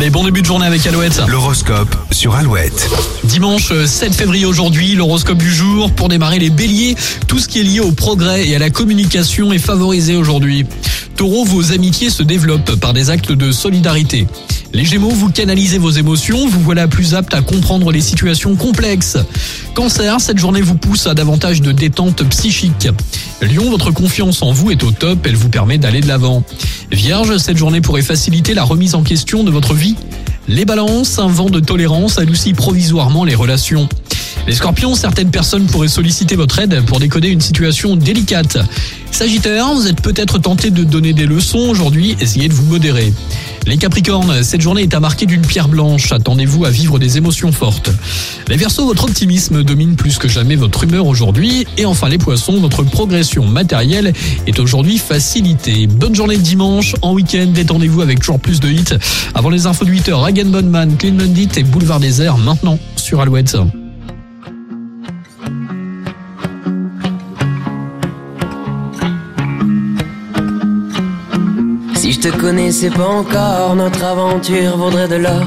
Allez, bon début de journée avec Alouette. L'horoscope sur Alouette. Dimanche 7 février aujourd'hui, l'horoscope du jour. Pour démarrer les béliers, tout ce qui est lié au progrès et à la communication est favorisé aujourd'hui. Taureau, vos amitiés se développent par des actes de solidarité. Les Gémeaux, vous canalisez vos émotions, vous voilà plus apte à comprendre les situations complexes. Cancer, cette journée vous pousse à davantage de détente psychique. Lion, votre confiance en vous est au top, elle vous permet d'aller de l'avant. Vierge, cette journée pourrait faciliter la remise en question de votre vie. Les balances, un vent de tolérance adoucit provisoirement les relations. Les scorpions, certaines personnes pourraient solliciter votre aide pour décoder une situation délicate. Sagittaire, vous êtes peut-être tenté de donner des leçons aujourd'hui, essayez de vous modérer. Les Capricornes, cette journée est à marquer d'une pierre blanche, attendez-vous à vivre des émotions fortes. Les Verseaux, votre optimisme domine plus que jamais votre humeur aujourd'hui. Et enfin les Poissons, votre progression matérielle est aujourd'hui facilitée. Bonne journée de dimanche, en week-end, détendez-vous avec toujours plus de hits. Avant les infos de 8h, Hagen Bonman, Clean Mundit et Boulevard des Airs, maintenant sur Alouette. Si je te connaissais pas encore, notre aventure vaudrait de l'or.